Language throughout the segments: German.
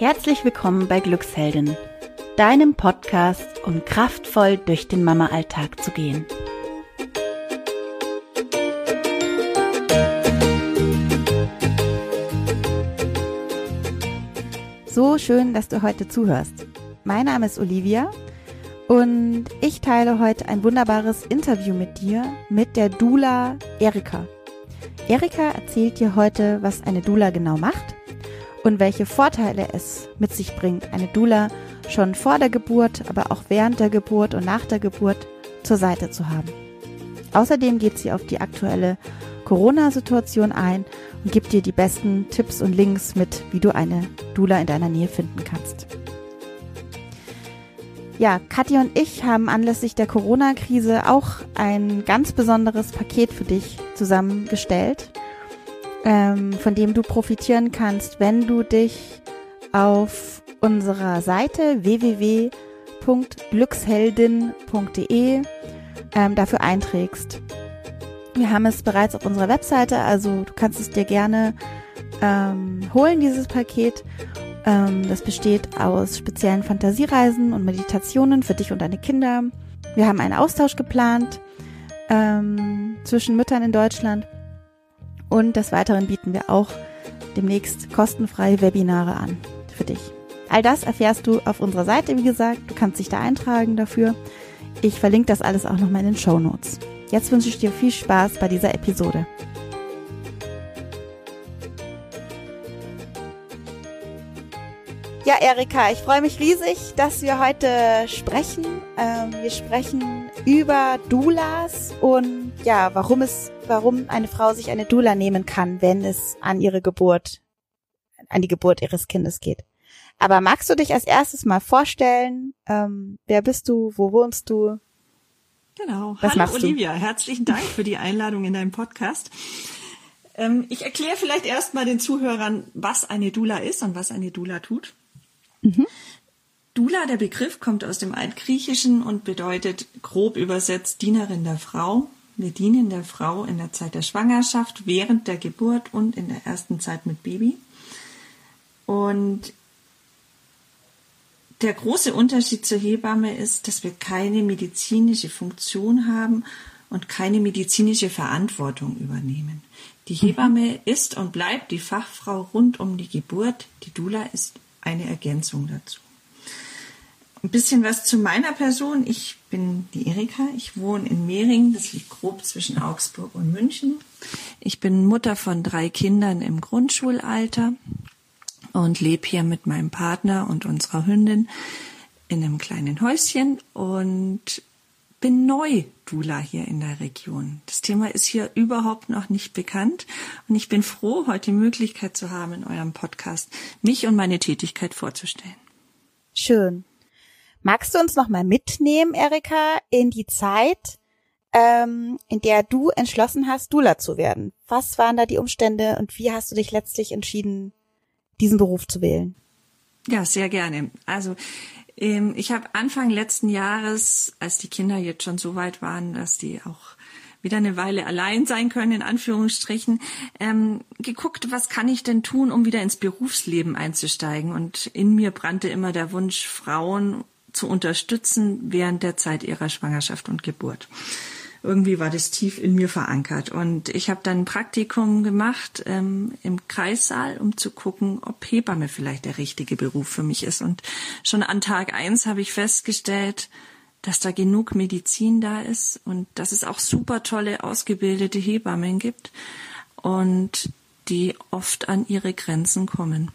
Herzlich willkommen bei Glücksheldin, deinem Podcast, um kraftvoll durch den Mama-Alltag zu gehen. So schön, dass du heute zuhörst. Mein Name ist Olivia und ich teile heute ein wunderbares Interview mit dir mit der Dula Erika. Erika erzählt dir heute, was eine Dula genau macht und welche Vorteile es mit sich bringt, eine Dula schon vor der Geburt, aber auch während der Geburt und nach der Geburt zur Seite zu haben. Außerdem geht sie auf die aktuelle Corona-Situation ein und gibt dir die besten Tipps und Links mit, wie du eine Dula in deiner Nähe finden kannst. Ja, Katja und ich haben anlässlich der Corona-Krise auch ein ganz besonderes Paket für dich zusammengestellt, ähm, von dem du profitieren kannst, wenn du dich auf unserer Seite www.glücksheldin.de ähm, dafür einträgst. Wir haben es bereits auf unserer Webseite, also du kannst es dir gerne ähm, holen, dieses Paket. Ähm, das besteht aus speziellen Fantasiereisen und Meditationen für dich und deine Kinder. Wir haben einen Austausch geplant ähm, zwischen Müttern in Deutschland und des Weiteren bieten wir auch demnächst kostenfreie Webinare an für dich. All das erfährst du auf unserer Seite, wie gesagt. Du kannst dich da eintragen dafür. Ich verlinke das alles auch nochmal in den Show Notes. Jetzt wünsche ich dir viel Spaß bei dieser Episode. Ja, Erika, ich freue mich riesig, dass wir heute sprechen. Ähm, wir sprechen über Doulas und ja, warum es, warum eine Frau sich eine Doula nehmen kann, wenn es an ihre Geburt, an die Geburt ihres Kindes geht. Aber magst du dich als erstes mal vorstellen? Ähm, wer bist du? Wo wohnst du? Genau. Was Hallo Olivia, herzlichen Dank für die Einladung in deinem Podcast. Ähm, ich erkläre vielleicht erstmal den Zuhörern, was eine Dula ist und was eine Dula tut. Mhm. Dula, der Begriff, kommt aus dem Altgriechischen und bedeutet grob übersetzt Dienerin der Frau. Wir dienen der Frau in der Zeit der Schwangerschaft, während der Geburt und in der ersten Zeit mit Baby. Und der große Unterschied zur Hebamme ist, dass wir keine medizinische Funktion haben und keine medizinische Verantwortung übernehmen. Die. Hebamme ist und bleibt die Fachfrau rund um die Geburt. Die Dula ist eine Ergänzung dazu. Ein bisschen was zu meiner Person. Ich bin die Erika. Ich wohne in Mehring. Das liegt grob zwischen Augsburg und München. Ich bin Mutter von drei Kindern im Grundschulalter und lebe hier mit meinem Partner und unserer Hündin in einem kleinen Häuschen und bin neu Dula hier in der Region. Das Thema ist hier überhaupt noch nicht bekannt und ich bin froh, heute die Möglichkeit zu haben, in eurem Podcast mich und meine Tätigkeit vorzustellen. Schön. Magst du uns noch mal mitnehmen, Erika, in die Zeit, ähm, in der du entschlossen hast, Dula zu werden? Was waren da die Umstände und wie hast du dich letztlich entschieden, diesen Beruf zu wählen? Ja, sehr gerne. Also ähm, ich habe Anfang letzten Jahres, als die Kinder jetzt schon so weit waren, dass die auch wieder eine Weile allein sein können, in Anführungsstrichen, ähm, geguckt, was kann ich denn tun, um wieder ins Berufsleben einzusteigen. Und in mir brannte immer der Wunsch, Frauen zu unterstützen während der Zeit ihrer Schwangerschaft und Geburt irgendwie war das tief in mir verankert. Und ich habe dann ein Praktikum gemacht ähm, im Kreissaal, um zu gucken, ob Hebamme vielleicht der richtige Beruf für mich ist. Und schon an Tag eins habe ich festgestellt, dass da genug Medizin da ist und dass es auch super tolle ausgebildete Hebammen gibt und die oft an ihre Grenzen kommen.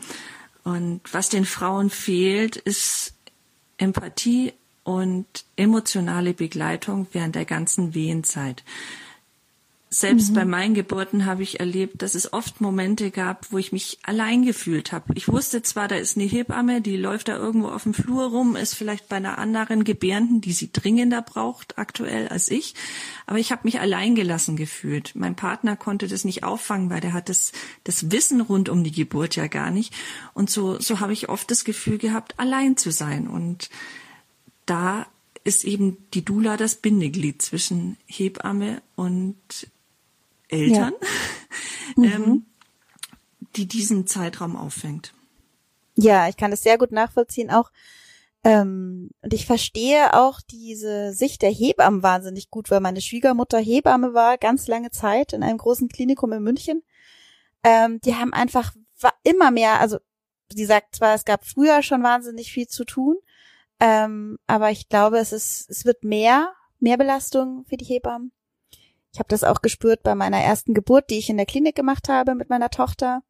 Und was den Frauen fehlt, ist Empathie und emotionale Begleitung während der ganzen Wehenzeit. Selbst mhm. bei meinen Geburten habe ich erlebt, dass es oft Momente gab, wo ich mich allein gefühlt habe. Ich wusste zwar, da ist eine Hebamme, die läuft da irgendwo auf dem Flur rum, ist vielleicht bei einer anderen Gebärenden, die sie dringender braucht aktuell als ich, aber ich habe mich allein gelassen gefühlt. Mein Partner konnte das nicht auffangen, weil der hat das, das Wissen rund um die Geburt ja gar nicht. Und so, so habe ich oft das Gefühl gehabt, allein zu sein. Und da ist eben die Dula das Bindeglied zwischen Hebamme und Eltern, ja. ähm, mhm. die diesen Zeitraum auffängt. Ja, ich kann das sehr gut nachvollziehen auch. Ähm, und ich verstehe auch diese Sicht der Hebammen wahnsinnig gut, weil meine Schwiegermutter Hebamme war ganz lange Zeit in einem großen Klinikum in München. Ähm, die haben einfach immer mehr, also sie sagt zwar, es gab früher schon wahnsinnig viel zu tun, ähm, aber ich glaube, es ist, es wird mehr, mehr Belastung für die Hebammen. Ich habe das auch gespürt bei meiner ersten Geburt, die ich in der Klinik gemacht habe mit meiner Tochter.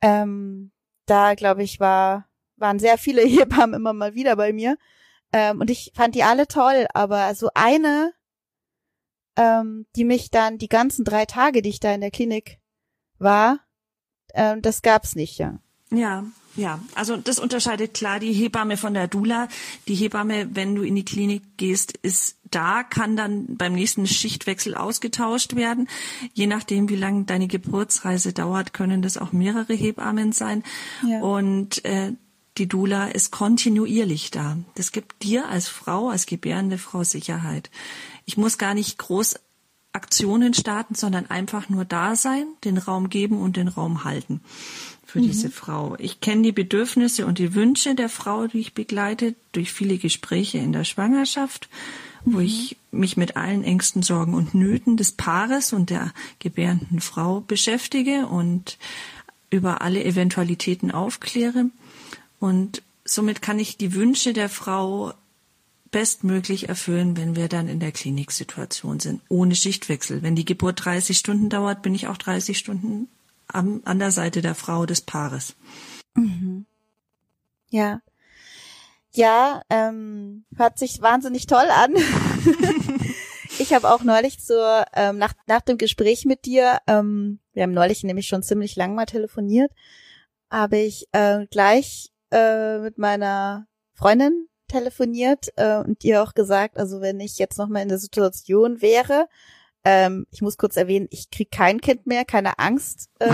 Ähm, da, glaube ich, war, waren sehr viele Hebammen immer mal wieder bei mir. Ähm, und ich fand die alle toll, aber so eine, ähm, die mich dann die ganzen drei Tage, die ich da in der Klinik war, ähm, das gab's nicht, ja. Ja, ja, also das unterscheidet klar die Hebamme von der Dula. Die Hebamme, wenn du in die Klinik gehst, ist da, kann dann beim nächsten Schichtwechsel ausgetauscht werden. Je nachdem, wie lange deine Geburtsreise dauert, können das auch mehrere Hebammen sein. Ja. Und äh, die Dula ist kontinuierlich da. Das gibt dir als Frau, als gebärende Frau Sicherheit. Ich muss gar nicht groß Aktionen starten, sondern einfach nur da sein, den Raum geben und den Raum halten für mhm. diese Frau. Ich kenne die Bedürfnisse und die Wünsche der Frau, die ich begleite, durch viele Gespräche in der Schwangerschaft, mhm. wo ich mich mit allen Ängsten, Sorgen und Nöten des Paares und der gebärenden Frau beschäftige und über alle Eventualitäten aufkläre. Und somit kann ich die Wünsche der Frau bestmöglich erfüllen, wenn wir dann in der Kliniksituation sind, ohne Schichtwechsel. Wenn die Geburt 30 Stunden dauert, bin ich auch 30 Stunden an, an der Seite der Frau des Paares. Mhm. Ja. Ja, ähm, hört sich wahnsinnig toll an. ich habe auch neulich so, ähm, nach, nach dem Gespräch mit dir, ähm, wir haben neulich nämlich schon ziemlich lang mal telefoniert, habe ich äh, gleich äh, mit meiner Freundin telefoniert äh, und ihr auch gesagt, also wenn ich jetzt noch mal in der Situation wäre, ähm, ich muss kurz erwähnen, ich krieg kein Kind mehr, keine Angst, äh,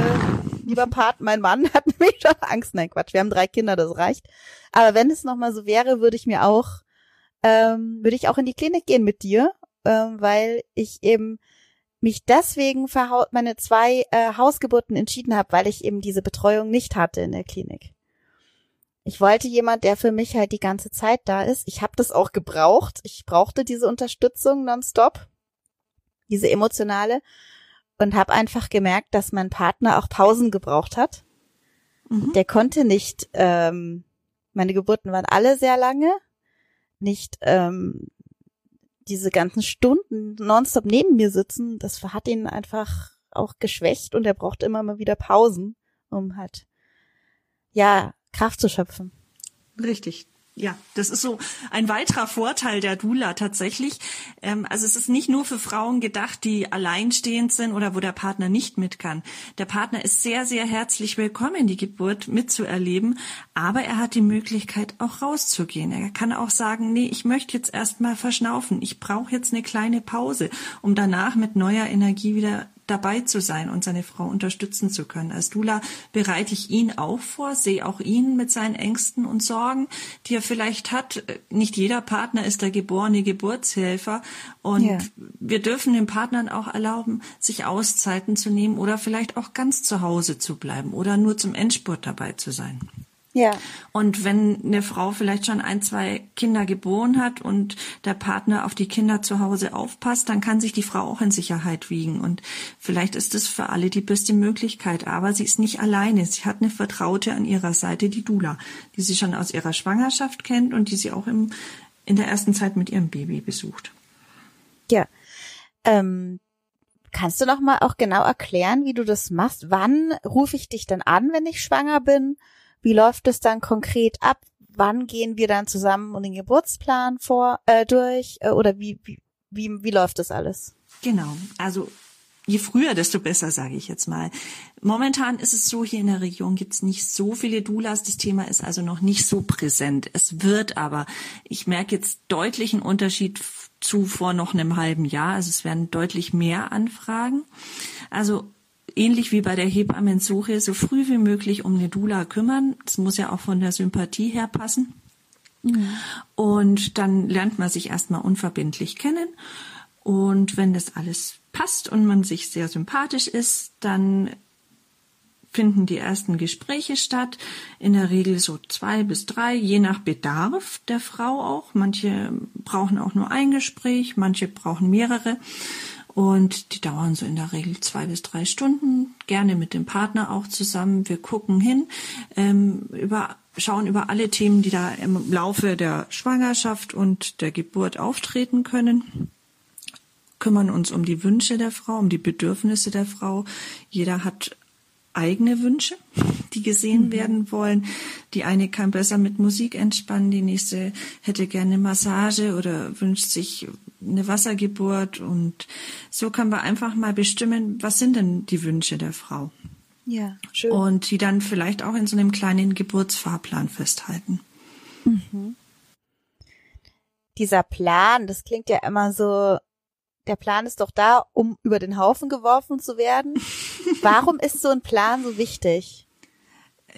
lieber Part. Mein Mann hat nämlich schon Angst. Nein, Quatsch, wir haben drei Kinder, das reicht. Aber wenn es nochmal so wäre, würde ich mir auch, ähm, würde ich auch in die Klinik gehen mit dir, ähm, weil ich eben mich deswegen für meine zwei äh, Hausgeburten entschieden habe, weil ich eben diese Betreuung nicht hatte in der Klinik. Ich wollte jemand, der für mich halt die ganze Zeit da ist. Ich habe das auch gebraucht. Ich brauchte diese Unterstützung nonstop diese emotionale, und habe einfach gemerkt, dass mein Partner auch Pausen gebraucht hat. Mhm. Der konnte nicht, ähm, meine Geburten waren alle sehr lange, nicht ähm, diese ganzen Stunden nonstop neben mir sitzen, das hat ihn einfach auch geschwächt und er braucht immer mal wieder Pausen, um halt, ja, Kraft zu schöpfen. Richtig. Ja, das ist so ein weiterer Vorteil der Dula tatsächlich. Ähm, also es ist nicht nur für Frauen gedacht, die alleinstehend sind oder wo der Partner nicht mit kann. Der Partner ist sehr, sehr herzlich willkommen, die Geburt mitzuerleben, aber er hat die Möglichkeit auch rauszugehen. Er kann auch sagen, nee, ich möchte jetzt erstmal verschnaufen. Ich brauche jetzt eine kleine Pause, um danach mit neuer Energie wieder dabei zu sein und seine Frau unterstützen zu können. Als Dula bereite ich ihn auch vor, sehe auch ihn mit seinen Ängsten und Sorgen, die er vielleicht hat. Nicht jeder Partner ist der geborene Geburtshelfer und ja. wir dürfen den Partnern auch erlauben, sich Auszeiten zu nehmen oder vielleicht auch ganz zu Hause zu bleiben oder nur zum Endspurt dabei zu sein. Ja. Und wenn eine Frau vielleicht schon ein, zwei Kinder geboren hat und der Partner auf die Kinder zu Hause aufpasst, dann kann sich die Frau auch in Sicherheit wiegen. Und vielleicht ist es für alle die beste Möglichkeit. Aber sie ist nicht alleine. Sie hat eine Vertraute an ihrer Seite, die Dula, die sie schon aus ihrer Schwangerschaft kennt und die sie auch im, in der ersten Zeit mit ihrem Baby besucht. Ja. Ähm, kannst du noch mal auch genau erklären, wie du das machst? Wann rufe ich dich denn an, wenn ich schwanger bin? Wie läuft es dann konkret ab? Wann gehen wir dann zusammen und den Geburtsplan vor äh, durch? Äh, oder wie, wie, wie, wie läuft das alles? Genau. Also je früher, desto besser, sage ich jetzt mal. Momentan ist es so, hier in der Region gibt's nicht so viele Doulas. Das Thema ist also noch nicht so präsent. Es wird aber, ich merke jetzt deutlichen Unterschied zu vor noch einem halben Jahr. Also es werden deutlich mehr Anfragen. Also ähnlich wie bei der Hebammensuche, so früh wie möglich um eine Dula kümmern. Das muss ja auch von der Sympathie her passen. Mhm. Und dann lernt man sich erstmal unverbindlich kennen. Und wenn das alles passt und man sich sehr sympathisch ist, dann finden die ersten Gespräche statt. In der Regel so zwei bis drei, je nach Bedarf der Frau auch. Manche brauchen auch nur ein Gespräch, manche brauchen mehrere. Und die dauern so in der Regel zwei bis drei Stunden, gerne mit dem Partner auch zusammen. Wir gucken hin, ähm, über, schauen über alle Themen, die da im Laufe der Schwangerschaft und der Geburt auftreten können kümmern uns um die Wünsche der Frau, um die Bedürfnisse der Frau. Jeder hat eigene Wünsche, die gesehen mhm. werden wollen. Die eine kann besser mit Musik entspannen, die nächste hätte gerne Massage oder wünscht sich eine Wassergeburt und so können wir einfach mal bestimmen, was sind denn die Wünsche der Frau. Ja, schön. Und die dann vielleicht auch in so einem kleinen Geburtsfahrplan festhalten. Mhm. Dieser Plan, das klingt ja immer so der Plan ist doch da, um über den Haufen geworfen zu werden. Warum ist so ein Plan so wichtig?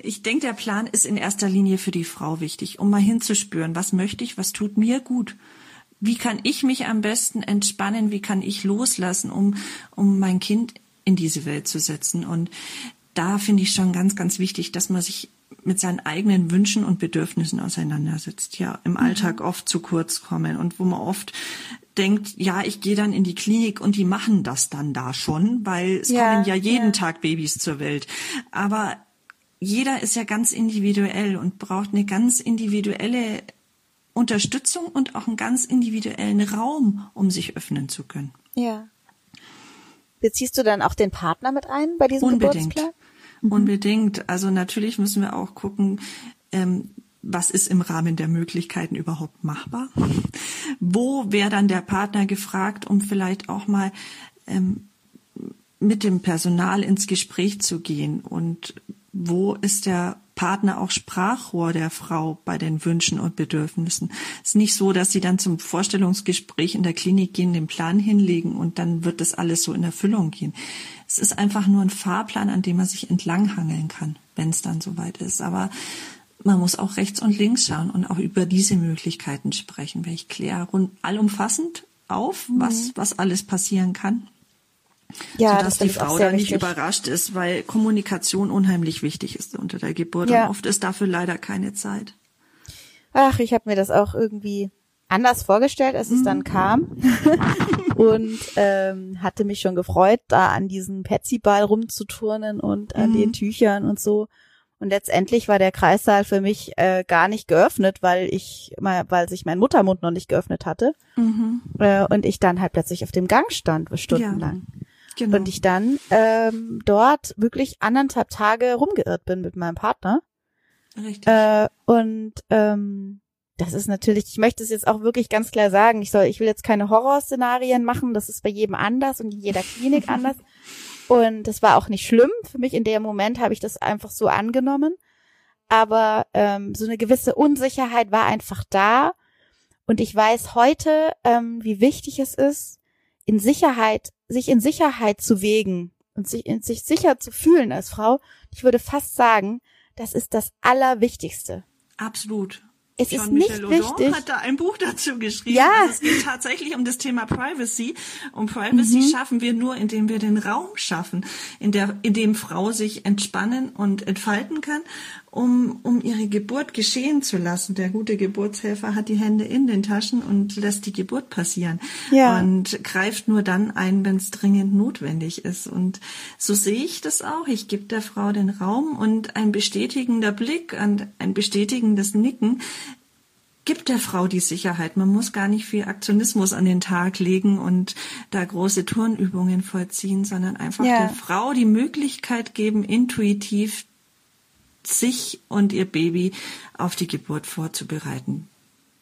Ich denke, der Plan ist in erster Linie für die Frau wichtig, um mal hinzuspüren, was möchte ich, was tut mir gut. Wie kann ich mich am besten entspannen? Wie kann ich loslassen, um, um mein Kind in diese Welt zu setzen? Und da finde ich schon ganz, ganz wichtig, dass man sich mit seinen eigenen Wünschen und Bedürfnissen auseinandersetzt, ja im Alltag mhm. oft zu kurz kommen und wo man oft denkt, ja, ich gehe dann in die Klinik und die machen das dann da schon, weil es ja, kommen ja jeden ja. Tag Babys zur Welt. Aber jeder ist ja ganz individuell und braucht eine ganz individuelle Unterstützung und auch einen ganz individuellen Raum, um sich öffnen zu können. Ja. Beziehst du dann auch den Partner mit ein bei diesem Unbedingt. Geburtsplan? Mhm. Unbedingt. Also natürlich müssen wir auch gucken, ähm, was ist im Rahmen der Möglichkeiten überhaupt machbar? Wo wäre dann der Partner gefragt, um vielleicht auch mal ähm, mit dem Personal ins Gespräch zu gehen? Und wo ist der Partner auch Sprachrohr der Frau bei den Wünschen und Bedürfnissen? Es ist nicht so, dass sie dann zum Vorstellungsgespräch in der Klinik gehen, den Plan hinlegen und dann wird das alles so in Erfüllung gehen. Es ist einfach nur ein Fahrplan, an dem man sich entlanghangeln kann, wenn es dann soweit ist. Aber man muss auch rechts und links schauen und auch über diese Möglichkeiten sprechen. Weil ich kläre allumfassend auf, mhm. was, was alles passieren kann. Ja, sodass das die Frau da nicht überrascht ist, weil Kommunikation unheimlich wichtig ist unter der Geburt. Ja. Und oft ist dafür leider keine Zeit. Ach, ich habe mir das auch irgendwie anders vorgestellt, als es mhm. dann kam. und ähm, hatte mich schon gefreut, da an diesem Petsy-Ball rumzuturnen und an mhm. den Tüchern und so. Und letztendlich war der Kreissaal für mich äh, gar nicht geöffnet, weil ich, weil sich mein Muttermund noch nicht geöffnet hatte. Mhm. Äh, und ich dann halt plötzlich auf dem Gang stand, stundenlang. Ja, genau. Und ich dann ähm, dort wirklich anderthalb Tage rumgeirrt bin mit meinem Partner. Richtig. Äh, und ähm, das ist natürlich, ich möchte es jetzt auch wirklich ganz klar sagen, ich soll, ich will jetzt keine Horrorszenarien machen, das ist bei jedem anders und in jeder Klinik anders. Und das war auch nicht schlimm. Für mich in dem Moment habe ich das einfach so angenommen. Aber ähm, so eine gewisse Unsicherheit war einfach da. Und ich weiß heute, ähm, wie wichtig es ist, in Sicherheit, sich in Sicherheit zu wägen und sich, in sich sicher zu fühlen als Frau. Ich würde fast sagen, das ist das Allerwichtigste. Absolut. Es Jean ist Michel nicht wichtig. hat da ein Buch dazu geschrieben. Ja. Also es geht tatsächlich um das Thema Privacy. Und Privacy mhm. schaffen wir nur, indem wir den Raum schaffen, in, der, in dem Frau sich entspannen und entfalten kann um, um ihre Geburt geschehen zu lassen. Der gute Geburtshelfer hat die Hände in den Taschen und lässt die Geburt passieren. Ja. Und greift nur dann ein, wenn es dringend notwendig ist. Und so sehe ich das auch. Ich gebe der Frau den Raum und ein bestätigender Blick und ein bestätigendes Nicken gibt der Frau die Sicherheit. Man muss gar nicht viel Aktionismus an den Tag legen und da große Turnübungen vollziehen, sondern einfach ja. der Frau die Möglichkeit geben, intuitiv sich und ihr Baby auf die Geburt vorzubereiten.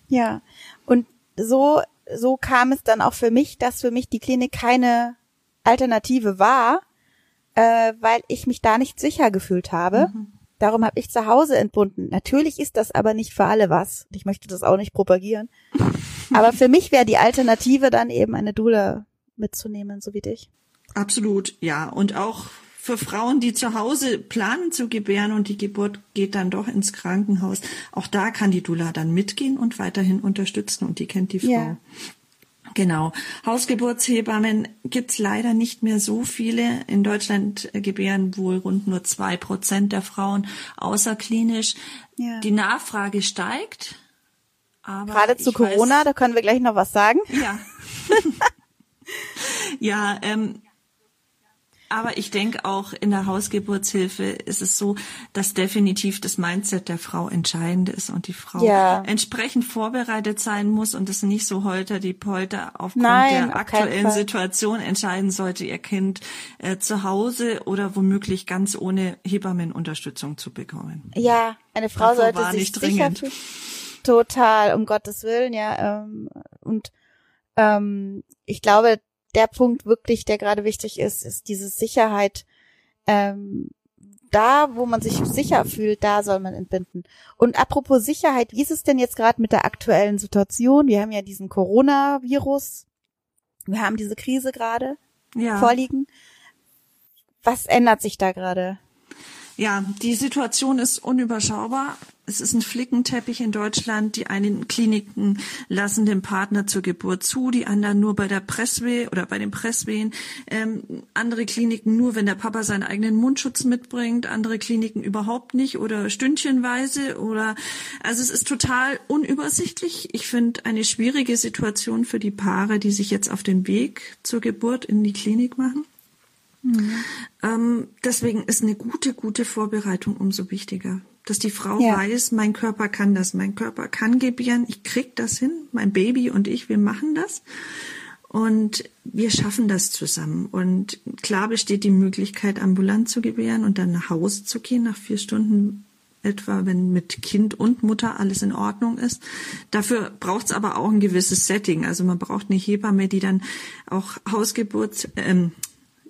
Ja, und so, so kam es dann auch für mich, dass für mich die Klinik keine Alternative war, äh, weil ich mich da nicht sicher gefühlt habe. Mhm. Darum habe ich zu Hause entbunden. Natürlich ist das aber nicht für alle was. Ich möchte das auch nicht propagieren. aber für mich wäre die Alternative dann eben eine Dula mitzunehmen, so wie dich. Absolut, ja. Und auch für Frauen, die zu Hause planen zu gebären und die Geburt geht dann doch ins Krankenhaus. Auch da kann die Dula dann mitgehen und weiterhin unterstützen und die kennt die Frau. Ja. Genau. Hausgeburtshebammen gibt's leider nicht mehr so viele. In Deutschland gebären wohl rund nur zwei Prozent der Frauen außerklinisch. Ja. Die Nachfrage steigt. Aber Gerade zu Corona, weiß, da können wir gleich noch was sagen. Ja. ja, ähm, aber ich denke auch in der Hausgeburtshilfe ist es so, dass definitiv das Mindset der Frau entscheidend ist und die Frau ja. entsprechend vorbereitet sein muss und es nicht so holter die Polter aufgrund Nein, der aktuellen Situation entscheiden sollte, ihr Kind äh, zu Hause oder womöglich ganz ohne Hebammenunterstützung zu bekommen. Ja, eine Frau Davor sollte sich sicher für, total um Gottes willen, ja ähm, und ähm, ich glaube, der Punkt wirklich, der gerade wichtig ist, ist diese Sicherheit. Ähm, da, wo man sich sicher fühlt, da soll man entbinden. Und apropos Sicherheit, wie ist es denn jetzt gerade mit der aktuellen Situation? Wir haben ja diesen Coronavirus, wir haben diese Krise gerade ja. vorliegen. Was ändert sich da gerade? Ja, die Situation ist unüberschaubar. Es ist ein Flickenteppich in Deutschland. Die einen Kliniken lassen den Partner zur Geburt zu, die anderen nur bei der Presswehe oder bei den Presswehen. Ähm, andere Kliniken nur, wenn der Papa seinen eigenen Mundschutz mitbringt. Andere Kliniken überhaupt nicht oder stündchenweise oder also es ist total unübersichtlich. Ich finde eine schwierige Situation für die Paare, die sich jetzt auf den Weg zur Geburt in die Klinik machen. Mhm. Ähm, deswegen ist eine gute, gute Vorbereitung umso wichtiger. Dass die Frau ja. weiß, mein Körper kann das, mein Körper kann gebären, ich krieg das hin, mein Baby und ich, wir machen das. Und wir schaffen das zusammen. Und klar besteht die Möglichkeit, ambulant zu gebären und dann nach Hause zu gehen, nach vier Stunden etwa, wenn mit Kind und Mutter alles in Ordnung ist. Dafür braucht es aber auch ein gewisses Setting. Also man braucht eine Hebamme, die dann auch Hausgeburt, ähm,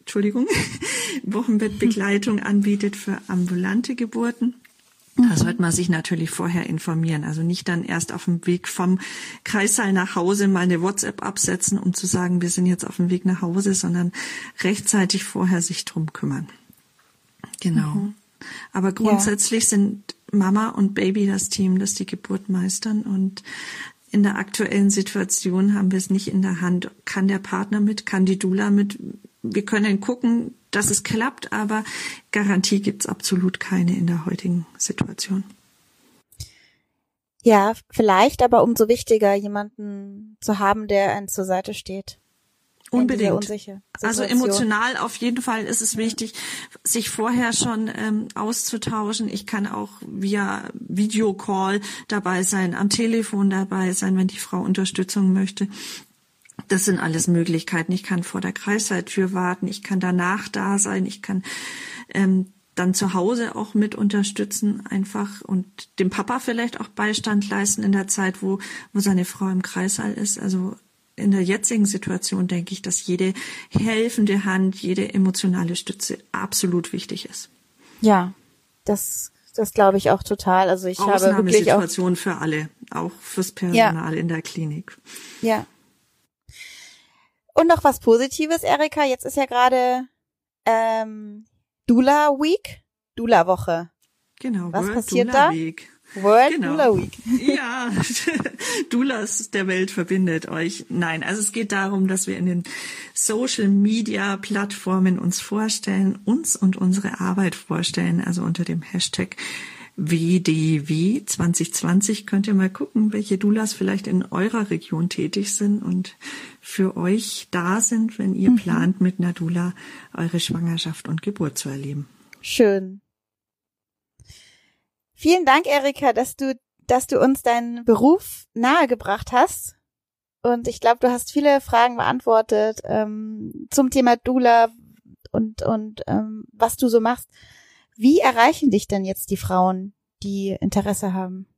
Entschuldigung, Wochenbettbegleitung anbietet für ambulante Geburten. Da sollte man sich natürlich vorher informieren. Also nicht dann erst auf dem Weg vom Kreissaal nach Hause mal eine WhatsApp absetzen, um zu sagen, wir sind jetzt auf dem Weg nach Hause, sondern rechtzeitig vorher sich drum kümmern. Genau. Mhm. Aber grundsätzlich ja. sind Mama und Baby das Team, das die Geburt meistern und in der aktuellen Situation haben wir es nicht in der Hand. Kann der Partner mit, kann die Dula mit, wir können gucken, dass es klappt, aber Garantie gibt's absolut keine in der heutigen Situation. Ja, vielleicht, aber umso wichtiger, jemanden zu haben, der einen zur Seite steht. Unbedingt. Also emotional auf jeden Fall ist es wichtig, sich vorher schon ähm, auszutauschen. Ich kann auch via Videocall dabei sein, am Telefon dabei sein, wenn die Frau Unterstützung möchte. Das sind alles Möglichkeiten. Ich kann vor der Kreissaaltür warten, ich kann danach da sein, ich kann ähm, dann zu Hause auch mit unterstützen einfach und dem Papa vielleicht auch Beistand leisten in der Zeit, wo, wo seine Frau im Kreissaal ist. Also in der jetzigen Situation denke ich, dass jede helfende Hand, jede emotionale Stütze absolut wichtig ist. Ja, das, das glaube ich auch total. Also ich habe wirklich Situation für alle, auch fürs Personal ja. in der Klinik. Ja, und noch was Positives, Erika. Jetzt ist ja gerade ähm, Dula Week, Dula Woche. Genau. Was World passiert Dula da? Week. World genau. Dula Week. Ja, Dulas der Welt verbindet euch. Nein, also es geht darum, dass wir in den Social Media Plattformen uns vorstellen, uns und unsere Arbeit vorstellen, also unter dem Hashtag WDW 2020 könnt ihr mal gucken, welche Doulas vielleicht in eurer Region tätig sind und für euch da sind, wenn ihr mhm. plant, mit einer Dula eure Schwangerschaft und Geburt zu erleben. Schön. Vielen Dank, Erika, dass du, dass du uns deinen Beruf nahegebracht hast. Und ich glaube, du hast viele Fragen beantwortet ähm, zum Thema Dula und, und ähm, was du so machst. Wie erreichen dich denn jetzt die Frauen, die Interesse haben?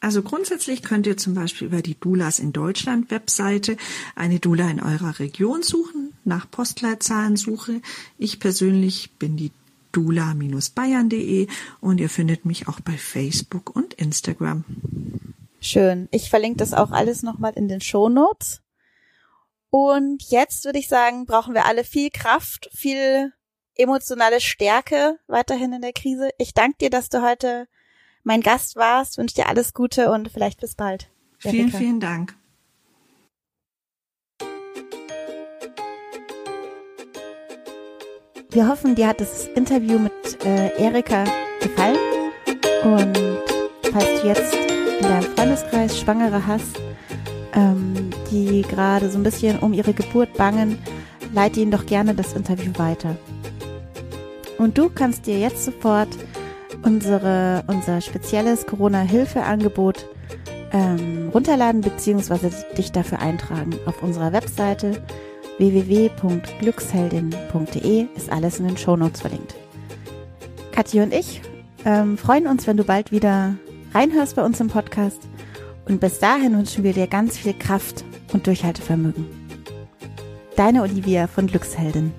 Also grundsätzlich könnt ihr zum Beispiel über die Doulas in Deutschland Webseite eine Dula in eurer Region suchen, nach Postleitzahlensuche. Ich persönlich bin die dula-bayern.de und ihr findet mich auch bei Facebook und Instagram. Schön. Ich verlinke das auch alles nochmal in den Show Notes. Und jetzt würde ich sagen, brauchen wir alle viel Kraft, viel emotionale Stärke weiterhin in der Krise. Ich danke dir, dass du heute mein Gast warst, wünsche dir alles Gute und vielleicht bis bald. Jessica. Vielen, vielen Dank. Wir hoffen, dir hat das Interview mit äh, Erika gefallen. Und falls du jetzt in deinem Freundeskreis Schwangere hast, ähm, die gerade so ein bisschen um ihre Geburt bangen, leite ihnen doch gerne das Interview weiter. Und du kannst dir jetzt sofort unsere, unser spezielles Corona-Hilfe-Angebot ähm, runterladen bzw. dich dafür eintragen. Auf unserer Webseite www.glücksheldin.de ist alles in den Shownotes verlinkt. Kathi und ich ähm, freuen uns, wenn du bald wieder reinhörst bei uns im Podcast. Und bis dahin wünschen wir dir ganz viel Kraft und Durchhaltevermögen. Deine Olivia von Glücksheldin.